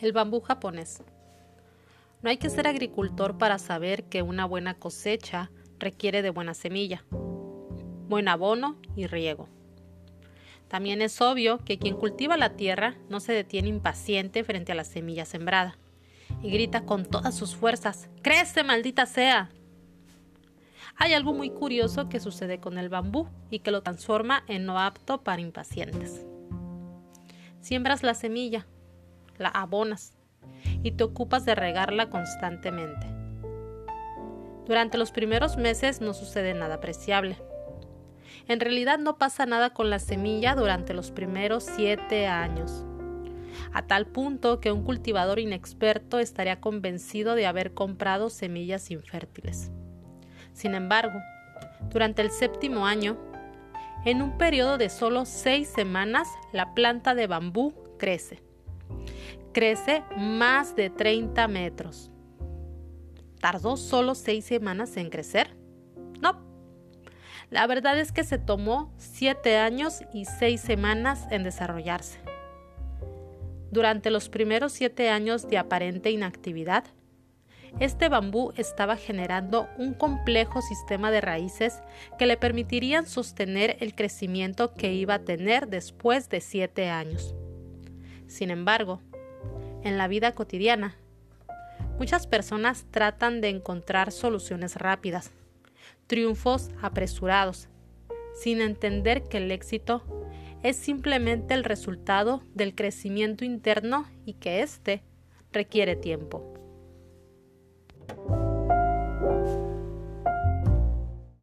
El bambú japonés. No hay que ser agricultor para saber que una buena cosecha requiere de buena semilla, buen abono y riego. También es obvio que quien cultiva la tierra no se detiene impaciente frente a la semilla sembrada y grita con todas sus fuerzas, ¡Crece, maldita sea! Hay algo muy curioso que sucede con el bambú y que lo transforma en no apto para impacientes. Siembras la semilla, la abonas y te ocupas de regarla constantemente. Durante los primeros meses no sucede nada apreciable. En realidad no pasa nada con la semilla durante los primeros siete años, a tal punto que un cultivador inexperto estaría convencido de haber comprado semillas infértiles. Sin embargo, durante el séptimo año, en un periodo de solo seis semanas, la planta de bambú crece crece más de 30 metros. ¿Tardó solo seis semanas en crecer? No. La verdad es que se tomó siete años y seis semanas en desarrollarse. Durante los primeros siete años de aparente inactividad, este bambú estaba generando un complejo sistema de raíces que le permitirían sostener el crecimiento que iba a tener después de siete años. Sin embargo, en la vida cotidiana. Muchas personas tratan de encontrar soluciones rápidas, triunfos apresurados, sin entender que el éxito es simplemente el resultado del crecimiento interno y que éste requiere tiempo.